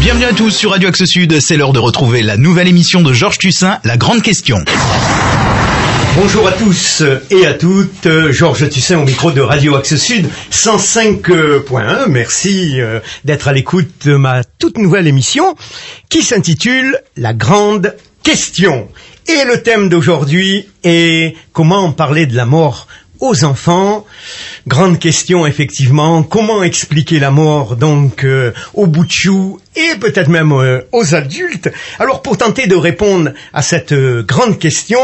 Bienvenue à tous sur Radio Axe Sud, c'est l'heure de retrouver la nouvelle émission de Georges Tussin, La Grande Question. Bonjour à tous et à toutes, Georges Tussin au micro de Radio Axe Sud 105.1. Merci euh, d'être à l'écoute de ma toute nouvelle émission qui s'intitule La Grande Question. Et le thème d'aujourd'hui est comment parler de la mort aux enfants. Grande question effectivement, comment expliquer la mort donc euh, aux bout de chou et peut-être même euh, aux adultes? Alors pour tenter de répondre à cette euh, grande question,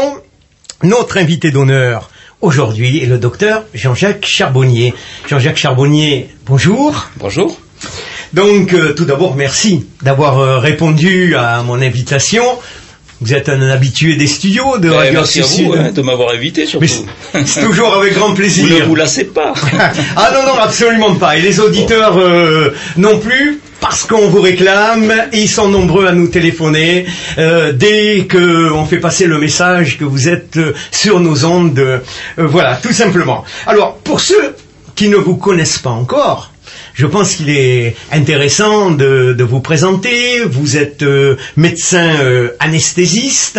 notre invité d'honneur aujourd'hui est le docteur Jean-Jacques Charbonnier. Jean-Jacques Charbonnier, bonjour. Bonjour. Donc tout d'abord merci d'avoir répondu à mon invitation. Vous êtes un habitué des studios de Ben, Radio à vous hein, de m'avoir invité surtout. C'est toujours avec grand plaisir. Vous ne vous lassez pas. ah non, non, absolument pas. Et les auditeurs euh, non plus, parce qu'on vous réclame, et ils sont nombreux à nous téléphoner euh, dès qu'on fait passer le message que vous êtes euh, sur nos ondes. euh, voilà, tout simplement. Alors, pour ceux qui ne vous connaissent pas encore, je pense qu'il est intéressant de, de vous présenter. Vous êtes euh, médecin euh, anesthésiste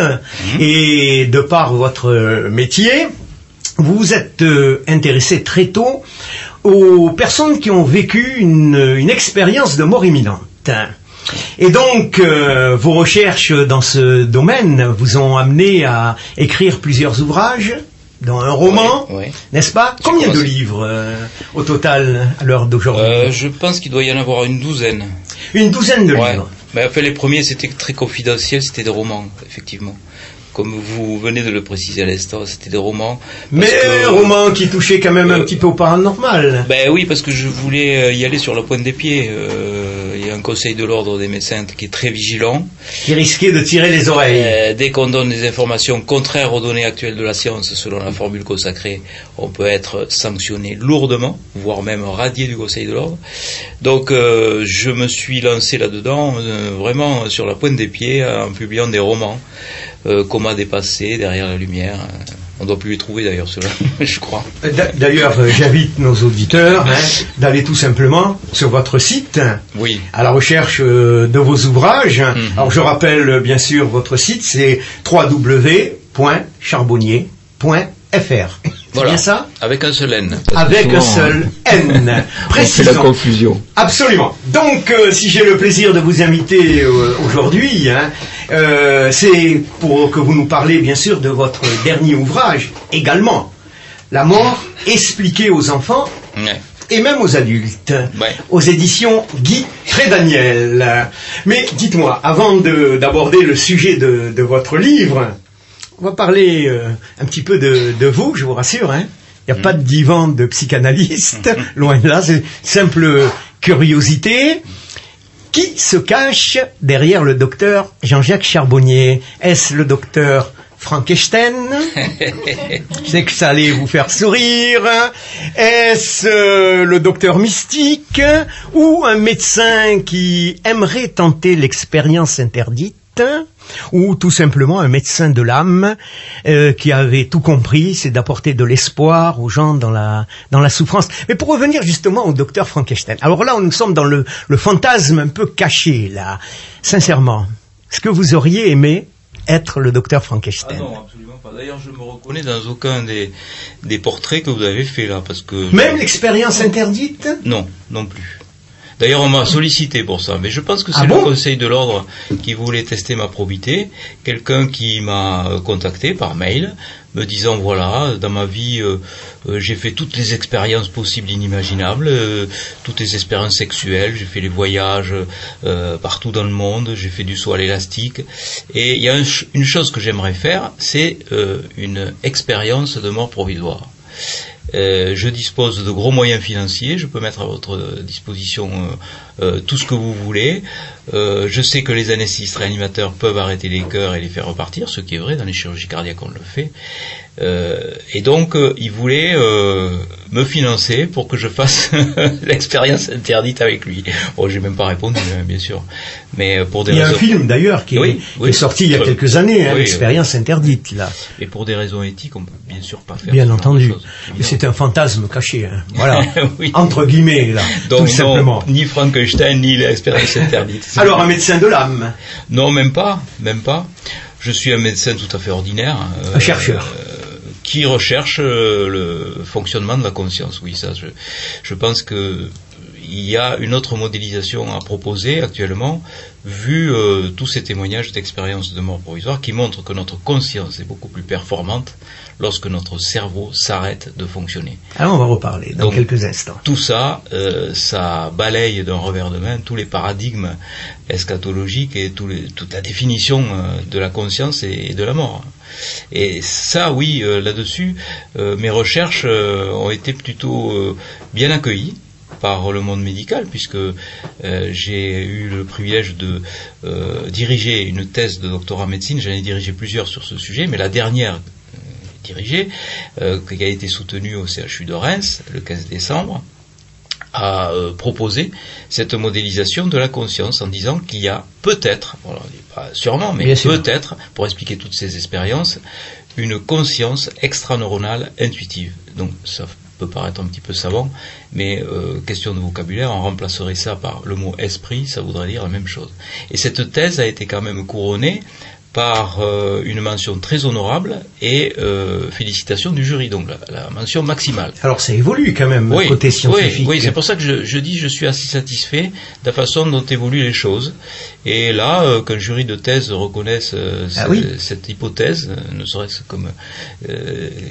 et de par votre euh, métier, vous vous êtes euh, intéressé très tôt aux personnes qui ont vécu une, une expérience de mort imminente. Et donc, euh, vos recherches dans ce domaine vous ont amené à écrire plusieurs ouvrages, dont un roman, Oui, oui. n'est-ce pas Combien de livres euh, au total à l'heure d'aujourd'hui Euh, je pense qu'il doit y en avoir une douzaine. Une douzaine de Ouais. livres. Mais enfin, les premiers, c'était très confidentiel, c'était des romans, effectivement. Comme vous venez de le préciser à l'instant, c'était des romans. Mais que- un roman qui touchait quand même un Euh, petit peu au paranormal. Ben oui, parce que je voulais y aller sur la pointe des pieds. Un conseil de l'ordre des médecins qui est très vigilant. qui risquait de tirer les oreilles. Euh, dès qu'on donne des informations contraires aux données actuelles de la science, selon la formule consacrée, on peut être sanctionné lourdement, voire même radié du Conseil de l'ordre. Donc euh, je me suis lancé là-dedans, euh, vraiment sur la pointe des pieds, en publiant des romans. Comment dépasser derrière la lumière. Euh, On doit plus les trouver d'ailleurs, ceux-là, je crois. D'a- D'ailleurs, euh, j'invite nos auditeurs hein, d'aller tout simplement sur votre site Oui. à la recherche euh, de vos ouvrages. Mhm. Alors je rappelle euh, bien sûr votre site, c'est www.charbonnier.fr. C'est Voilà. bien ça? Avec un seul N. Avec un seul N. On fait la confusion. Absolument. Donc, euh, si j'ai le plaisir de vous inviter euh, aujourd'hui, hein, euh, c'est pour que vous nous parlez, bien sûr, de votre dernier ouvrage, également, La mort expliquée aux enfants Ouais. et même aux adultes, Ouais. aux éditions Guy Trédaniel. Mais dites-moi, avant de- d'aborder le sujet de, de votre livre, on va parler euh, un petit peu de, de vous, je vous rassure. hein. Il n'y a pas de divan de psychanalyste, loin de là, c'est simple curiosité. Qui se cache derrière le docteur Jean-Jacques Charbonnier? Est-ce le docteur Frankenstein? Je sais que ça allait vous faire sourire. Est-ce euh, le docteur mystique? Ou un médecin qui aimerait tenter l'expérience interdite? Ou tout simplement un médecin de l'âme euh, qui avait tout compris, c'est d'apporter de l'espoir aux gens dans la dans la souffrance. Mais pour revenir justement au docteur Frankenstein. Alors là, nous sommes dans le, le fantasme un peu caché là. Sincèrement, est-ce que vous auriez aimé être le docteur Ah Frankenstein non, absolument pas. D'ailleurs, je me reconnais dans aucun des, des portraits que vous avez fait là, parce que... Même l'expérience interdite? Non, non plus. D'ailleurs, on m'a sollicité pour ça, mais je pense que c'est Ah le bon? Conseil de l'ordre qui voulait tester ma probité. Quelqu'un qui m'a euh, contacté par mail, me disant voilà, dans ma vie, euh, euh, j'ai fait toutes les expériences possibles, inimaginables, euh, toutes les expériences sexuelles, j'ai fait les voyages partout dans le monde, j'ai fait du saut à l'élastique, et il y a un une chose que j'aimerais faire, c'est une expérience de mort provisoire. Euh, je dispose de gros moyens financiers, je peux mettre à votre disposition euh, euh, tout ce que vous voulez. Euh, je sais que les anesthésistes réanimateurs peuvent arrêter les cœurs et les faire repartir, ce qui est vrai, dans les chirurgies cardiaques on le fait. Euh, et donc, euh, il voulait euh, me financer pour que je fasse l'expérience interdite avec lui. Bon, j'ai même pas répondu, hein, bien sûr. Mais pour des il y a un film d'ailleurs qui, est sorti il y a quelques années, hein, l'expérience interdite là. Et pour des raisons éthiques, on peut bien sûr pas faire. Bien entendu. C'est un fantasme caché, hein. voilà, entre guillemets là, Donc, tout simplement. ni Frankenstein ni l'expérience interdite. Alors un médecin de l'âme Non, même pas, même pas. Je suis un médecin tout à fait ordinaire. un chercheur. Euh, qui recherche euh, le fonctionnement de la conscience. Oui, ça, je, je pense que il y a une autre modélisation à proposer actuellement, vu euh, tous ces témoignages d'expériences de mort provisoire qui montrent que notre conscience est beaucoup plus performante lorsque notre cerveau s'arrête de fonctionner. Alors on va reparler dans quelques instants. Tout ça, euh, ça balaye d'un revers de main tous les paradigmes eschatologiques et toute la définition de la conscience et de la mort. Et ça, oui, euh, là-dessus, euh, mes recherches euh, ont été plutôt bien accueillies par le monde médical, puisque j'ai eu le privilège de diriger une thèse de doctorat en médecine. J'en ai dirigé plusieurs sur ce sujet, mais la dernière dirigée, qui a été soutenue au CHU de Reims le 15 décembre, a euh, proposé cette modélisation de la conscience en disant qu'il y a peut-être, pas sûrement, mais peut-être, pour expliquer toutes ces expériences, une conscience extraneuronale intuitive. Donc ça peut paraître un petit peu savant, mais euh, question de vocabulaire, on remplacerait ça par le mot esprit, ça voudrait dire la même chose. Et cette thèse a été quand même couronnée par euh, une mention très honorable et euh, félicitations du jury, donc la, mention maximale. Alors ça évolue quand même oui, côté scientifique. Oui, oui c'est pour ça que je, je, dis je suis assez satisfait de la façon dont évoluent les choses. Et là, euh, qu'un jury de thèse reconnaisse euh, ah cette hypothèse, ne serait-ce comme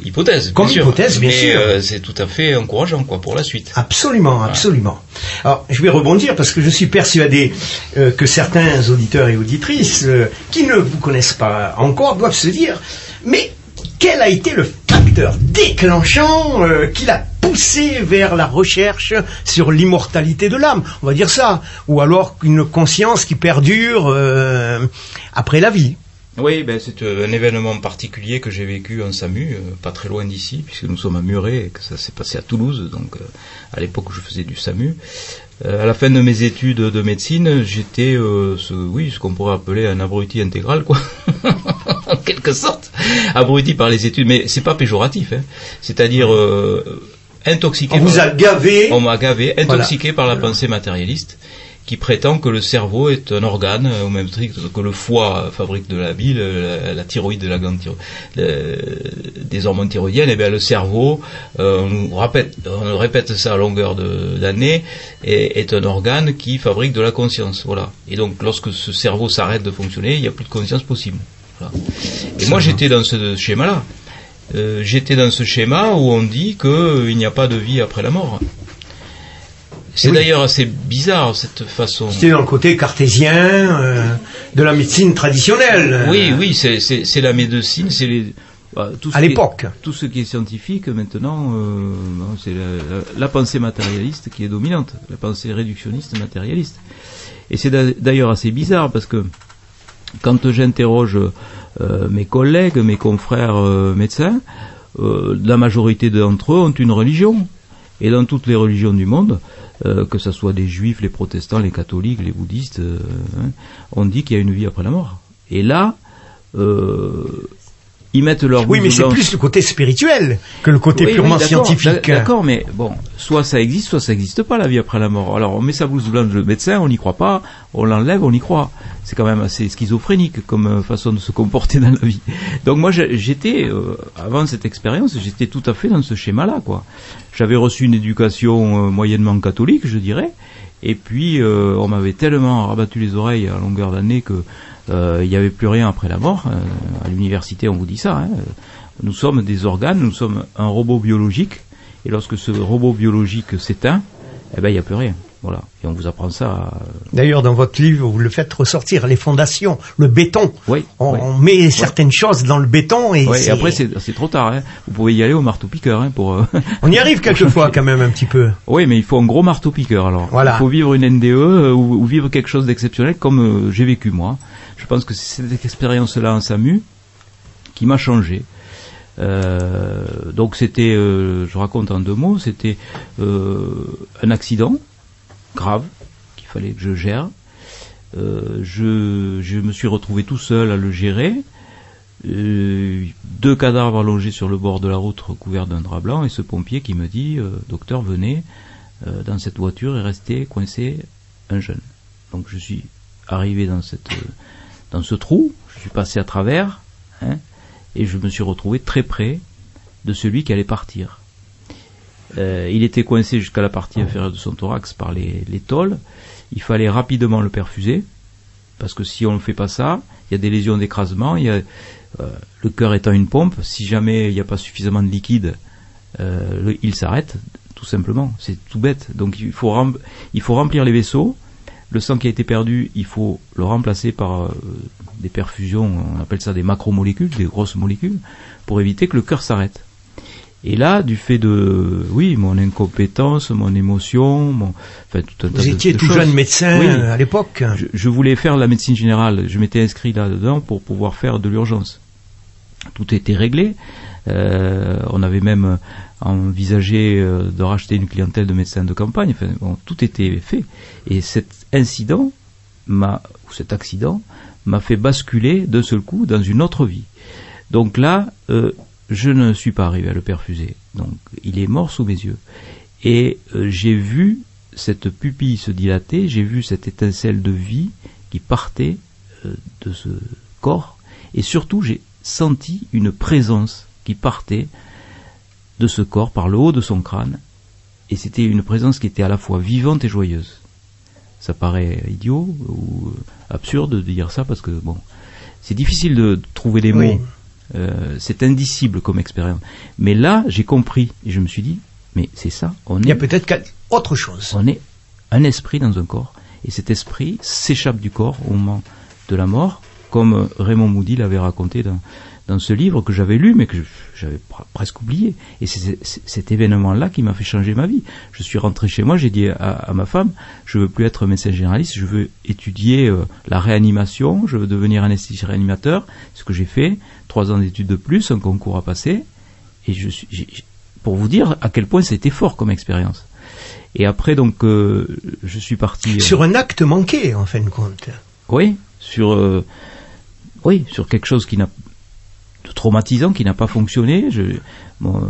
hypothèse, comme bien hypothèse, sûr. bien mais c'est tout à fait encourageant quoi pour la suite. Absolument, absolument. Alors je vais rebondir parce que je suis persuadé que certains auditeurs et auditrices qui ne vous connaissent pas encore doivent se dire, mais quel a été le facteur déclenchant qui l'a poussé vers la recherche sur l'immortalité de l'âme, on va dire ça, ou alors une conscience qui perdure euh, après la vie. Oui, ben c'est euh, un événement particulier que j'ai vécu en SAMU, euh, pas très loin d'ici, puisque nous sommes à Muret et que ça s'est passé à Toulouse, donc à l'époque où je faisais du SAMU. À la fin de mes études de médecine, j'étais, ce, oui, ce qu'on pourrait appeler un abruti intégral, quoi, en quelque sorte, abruti par les études, mais c'est pas péjoratif, hein. c'est-à-dire intoxiqué. On vous a gavé. On m'a gavé, intoxiqué par la pensée matérialiste qui prétend que le cerveau est un organe, euh, au même titre que le foie fabrique de la bile, la, thyroïde de la glande des hormones thyroïdiennes, et bien le cerveau, euh, on, nous répète, on répète ça à longueur d'année, est, est, un organe qui fabrique de la conscience. Voilà. Et donc lorsque ce cerveau s'arrête de fonctionner, il n'y a plus de conscience possible. Et moi j'étais dans ce schéma-là. Euh, j'étais dans ce schéma où on dit qu'il euh, n'y a pas de vie après la mort. C'est d'ailleurs assez bizarre cette façon. C'est dans le côté cartésien euh, de la médecine traditionnelle. Oui, oui, c'est la médecine, c'est les. Bah, à l'époque. Tout ce qui est scientifique maintenant, c'est la, pensée matérialiste qui est dominante, la pensée réductionniste matérialiste. Et c'est d'ailleurs assez bizarre parce que quand j'interroge euh, mes collègues, mes confrères euh, médecins, euh, la majorité d'entre eux ont une religion. Et dans toutes les religions du monde, que ce soit des juifs, les protestants, les catholiques, les bouddhistes, hein, on dit qu'il y a une vie après la mort. Et là, ils mettent leur Oui, mais c'est plus le côté spirituel que le côté purement scientifique. D'accord, mais bon, soit ça existe, soit ça n'existe pas la vie après la mort. Alors on met sa blouse blanche le médecin, on n'y croit pas, on l'enlève, on y croit. C'est quand même assez schizophrénique comme euh, façon de se comporter dans la vie. Donc moi j'étais euh, avant cette expérience, j'étais tout à fait dans ce schéma-là, quoi. J'avais reçu une éducation euh, moyennement catholique, je dirais, et puis on m'avait tellement rabattu les oreilles à longueur d'année que euh, il n'y avait plus rien après la mort. Euh, à l'université, on vous dit ça. Hein. Nous sommes des organes, nous sommes un robot biologique, et lorsque ce robot biologique s'éteint, eh ben il n'y a plus rien. Voilà. Et on vous apprend ça. D'ailleurs, dans votre livre, vous le faites ressortir, les fondations, le béton. Oui. On, met certaines choses dans le béton et, et après c'est trop tard. Hein. Vous pouvez y aller au marteau-piqueur. Hein, pour, euh, on y arrive quelquefois quand même un petit peu. Oui, mais il faut un gros marteau-piqueur alors. Voilà. Il faut vivre une NDE ou, vivre quelque chose d'exceptionnel comme j'ai vécu moi. Je pense que c'est cette expérience-là en SAMU qui m'a changé. donc c'était, je raconte en deux mots, c'était un accident grave qu'il fallait que je gère. je, je me suis retrouvé tout seul à le gérer. Euh, deux cadavres allongés sur le bord de la route recouverts d'un drap blanc et ce pompier qui me dit euh, docteur venez euh, dans cette voiture est resté coincé un jeune donc je suis arrivé dans cette dans ce trou je suis passé à travers hein, et je me suis retrouvé très près de celui qui allait partir il était coincé jusqu'à la partie inférieure de son thorax par les, les tôles il fallait rapidement le perfuser parce que si on ne fait pas ça il y a des lésions d'écrasement euh, le cœur étant une pompe, si jamais il n'y a pas suffisamment de liquide, euh, il s'arrête, tout simplement. C'est tout bête. Donc il faut remplir les vaisseaux. Le sang qui a été perdu, il faut le remplacer par euh, des perfusions, on appelle ça des macromolécules, des grosses molécules, pour éviter que le cœur s'arrête. Et là, du fait de, oui, mon incompétence, mon émotion, mon, enfin tout un Vous étiez tout jeune médecin à l'époque. Je, je, voulais faire la médecine générale. Je m'étais inscrit là-dedans pour pouvoir faire de l'urgence. Tout était réglé. Euh, on avait même envisagé euh, de racheter une clientèle de médecins de campagne. Tout était fait. Et cet incident ou cet accident, m'a fait basculer d'un seul coup dans une autre vie. Donc là, euh, je ne suis pas arrivé à le perfuser. Donc il est mort sous mes yeux. Et j'ai vu cette pupille se dilater, j'ai vu cette étincelle de vie qui partait de ce corps, et surtout j'ai senti une présence qui partait de ce corps par le haut de son crâne, et c'était une présence qui était à la fois vivante et joyeuse. Ça paraît idiot ou absurde de dire ça parce que bon, c'est difficile de trouver les mots. Euh, c'est indicible comme expérience. Mais là, j'ai compris et je me suis dit, mais c'est ça. On Il y a peut-être autre chose. On est un esprit dans un corps et cet esprit s'échappe du corps au moment de la mort, comme Raymond Moody l'avait raconté dans, dans ce livre que j'avais lu mais que j'avais presque oublié. Et c'est cet événement-là qui m'a fait changer ma vie. Je suis rentré chez moi, j'ai dit à, ma femme, je veux plus être médecin généraliste, je veux étudier euh, la réanimation, je veux devenir anesthésiste réanimateur, ce que j'ai fait, trois ans d'études de plus, un concours à passer, et je suis, pour vous dire à quel point c'était fort comme expérience. Et après donc, euh, je suis parti euh, sur un acte manqué en fin de compte. Oui, sur oui, sur quelque chose qui n'a traumatisant qui n'a pas fonctionné. Je, mon,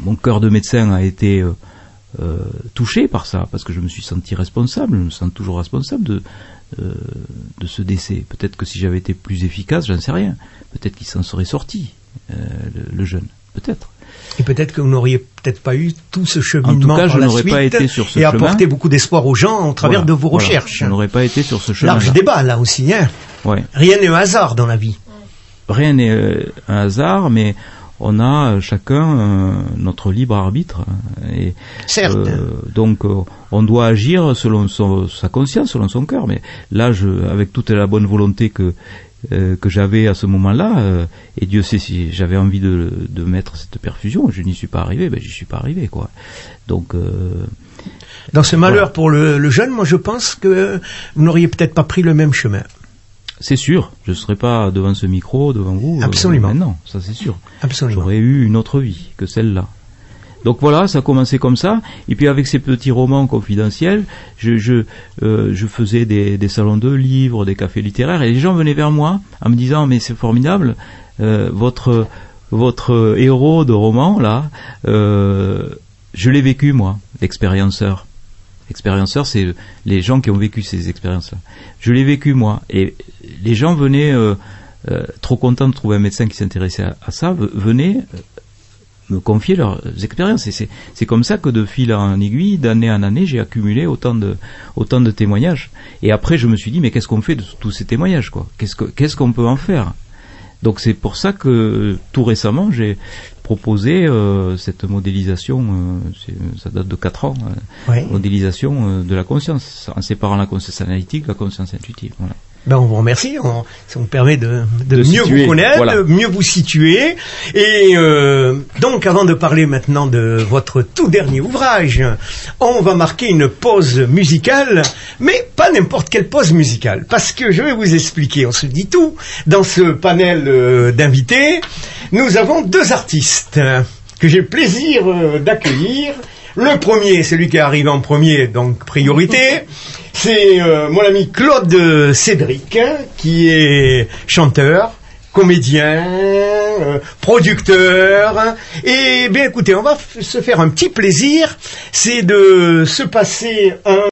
mon, cœur de médecin a été euh, euh, touché par ça parce que je me suis senti responsable, je me sens toujours responsable de euh, de ce décès. Peut-être que si j'avais été plus efficace, j'en sais rien. Peut-être qu'il s'en serait sorti le, jeune. Peut-être. Et peut-être que vous n'auriez peut-être pas eu tout ce cheminement. En tout cas, je n'aurais pas été sur ce et chemin. Apporté beaucoup d'espoir aux gens au travers de vos recherches. Je n'aurais pas été sur ce chemin. Large débat là aussi, hein. Ouais. Rien n'est au hasard dans la vie rien n'est euh, un hasard, mais on a euh, chacun euh, notre libre arbitre. Et, Certes. donc on doit agir selon sa conscience, selon son cœur. Mais là, je, avec toute la bonne volonté que que j'avais à ce moment-là, et Dieu sait si j'avais envie de, de, mettre cette perfusion, je n'y suis pas arrivé, ben j'y suis pas arrivé quoi. Donc dans ce malheur pour le, le, jeune, moi je pense que vous n'auriez peut-être pas pris le même chemin. C'est sûr, je ne serais pas devant ce micro, devant vous. Euh, Absolument. non, ça c'est sûr. Absolument. J'aurais eu une autre vie que celle-là. Donc voilà, ça a commencé comme ça. Et puis avec ces petits romans confidentiels, je, je, euh, je faisais des, des, salons de livres, des cafés littéraires, et les gens venaient vers moi en me disant mais c'est formidable, euh, votre votre héros de roman là, euh, je l'ai vécu moi, l'expérienceur. Expérienceurs, c'est les gens qui ont vécu ces expériences-là. Je l'ai vécu moi, et les gens venaient euh, euh, trop contents de trouver un médecin qui s'intéressait à, ça, venaient euh, me confier leurs expériences. Et c'est comme ça que de fil en aiguille, d'année en année, j'ai accumulé autant de autant de témoignages. Et après, je me suis dit, mais qu'est-ce qu'on fait de tous ces témoignages, quoi? Qu'est-ce qu'on peut en faire? Donc c'est pour ça que tout récemment j'ai proposé euh, cette modélisation, euh, ça date de 4 ans, euh, modélisation de la conscience, en séparant la conscience analytique de la conscience intuitive. Voilà. Ben, on vous remercie. ça nous permet de, mieux vous connaître, de mieux vous situer. Et euh, donc, avant de parler maintenant de votre tout dernier ouvrage, on va marquer une pause musicale, mais pas n'importe quelle pause musicale, parce que je vais vous expliquer. On se dit tout dans ce panel euh, d'invités. Nous avons deux artistes que j'ai plaisir euh, d'accueillir. Le premier, celui qui arrive en premier, donc priorité, c'est euh, mon ami Claude Cédric, qui est chanteur, comédien, euh, producteur. Et bien écoutez, on va se faire un petit plaisir, c'est de se passer un